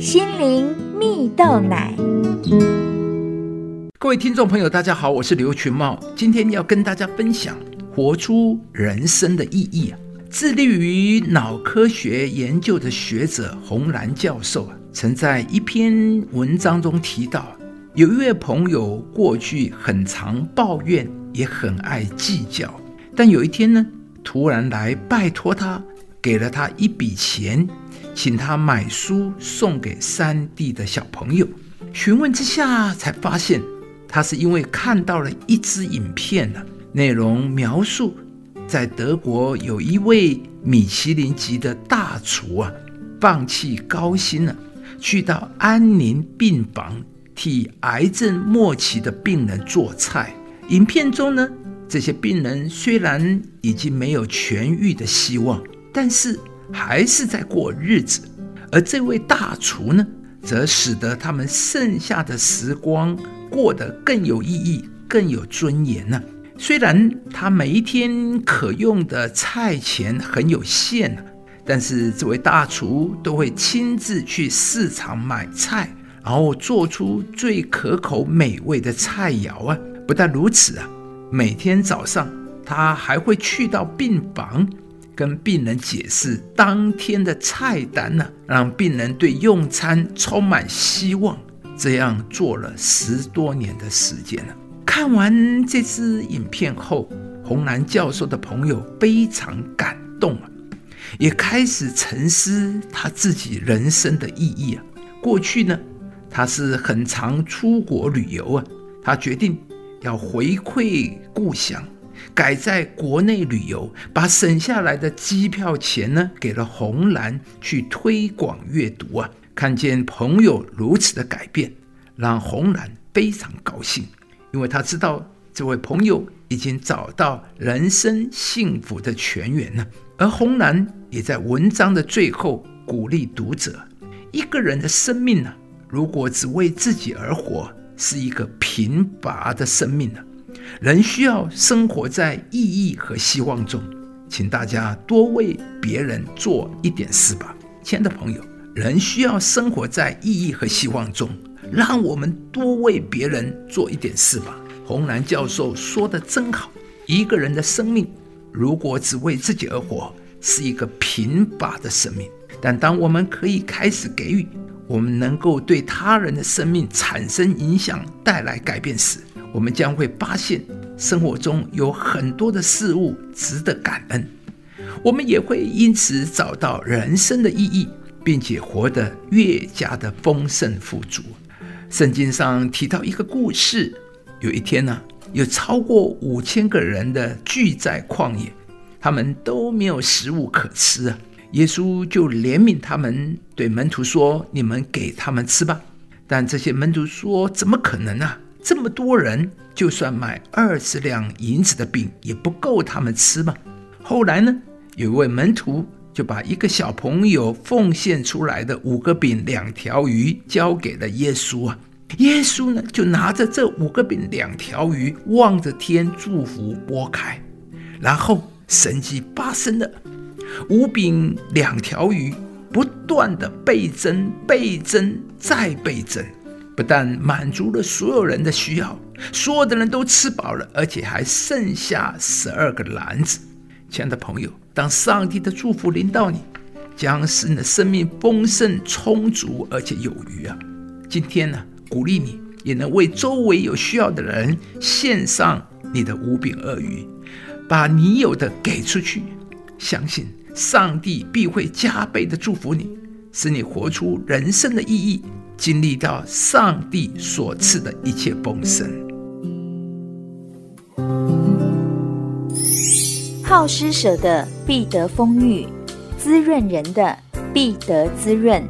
心灵蜜豆奶。各位听众朋友，大家好，我是刘群茂，今天要跟大家分享活出人生的意义啊。致力于脑科学研究的学者洪兰教授啊，曾在一篇文章中提到，有一位朋友过去很常抱怨，也很爱计较，但有一天呢，突然来拜托他，给了他一笔钱，请他买书送给山地的小朋友。询问之下，才发现。他是因为看到了一支影片呢，内容描述在德国有一位米其林级的大厨啊，放弃高薪了，去到安宁病房替癌症末期的病人做菜。影片中呢，这些病人虽然已经没有痊愈的希望，但是还是在过日子，而这位大厨呢，则使得他们剩下的时光。过得更有意义、更有尊严呢。虽然他每一天可用的菜钱很有限但是这位大厨都会亲自去市场买菜，然后做出最可口美味的菜肴啊！不但如此啊，每天早上他还会去到病房，跟病人解释当天的菜单呢，让病人对用餐充满希望。这样做了十多年的时间了。看完这支影片后，红兰教授的朋友非常感动啊，也开始沉思他自己人生的意义啊。过去呢，他是很常出国旅游啊，他决定要回馈故乡，改在国内旅游，把省下来的机票钱呢，给了红兰去推广阅读啊。看见朋友如此的改变，让红兰非常高兴，因为他知道这位朋友已经找到人生幸福的泉源了。而红兰也在文章的最后鼓励读者：一个人的生命呢，如果只为自己而活，是一个贫乏的生命呢。人需要生活在意义和希望中，请大家多为别人做一点事吧，亲爱的朋友。人需要生活在意义和希望中，让我们多为别人做一点事吧。红兰教授说的真好，一个人的生命如果只为自己而活，是一个贫乏的生命。但当我们可以开始给予，我们能够对他人的生命产生影响、带来改变时，我们将会发现生活中有很多的事物值得感恩，我们也会因此找到人生的意义。并且活得越加的丰盛富足。圣经上提到一个故事：有一天呢，有超过五千个人的聚在旷野，他们都没有食物可吃啊。耶稣就怜悯他们，对门徒说：“你们给他们吃吧。”但这些门徒说：“怎么可能啊？这么多人，就算买二十两银子的饼，也不够他们吃吗？”后来呢，有一位门徒。就把一个小朋友奉献出来的五个饼两条鱼交给了耶稣啊，耶稣呢就拿着这五个饼两条鱼望着天祝福拨开，然后神迹发生了，五饼两条鱼不断的倍增倍增再倍增，不但满足了所有人的需要，所有的人都吃饱了，而且还剩下十二个篮子。亲爱的朋友，当上帝的祝福临到你，将使你的生命丰盛、充足，而且有余啊！今天呢，鼓励你也能为周围有需要的人献上你的五饼二鱼，把你有的给出去，相信上帝必会加倍的祝福你，使你活出人生的意义，经历到上帝所赐的一切丰盛。好施舍的必得丰裕，滋润人的必得滋润。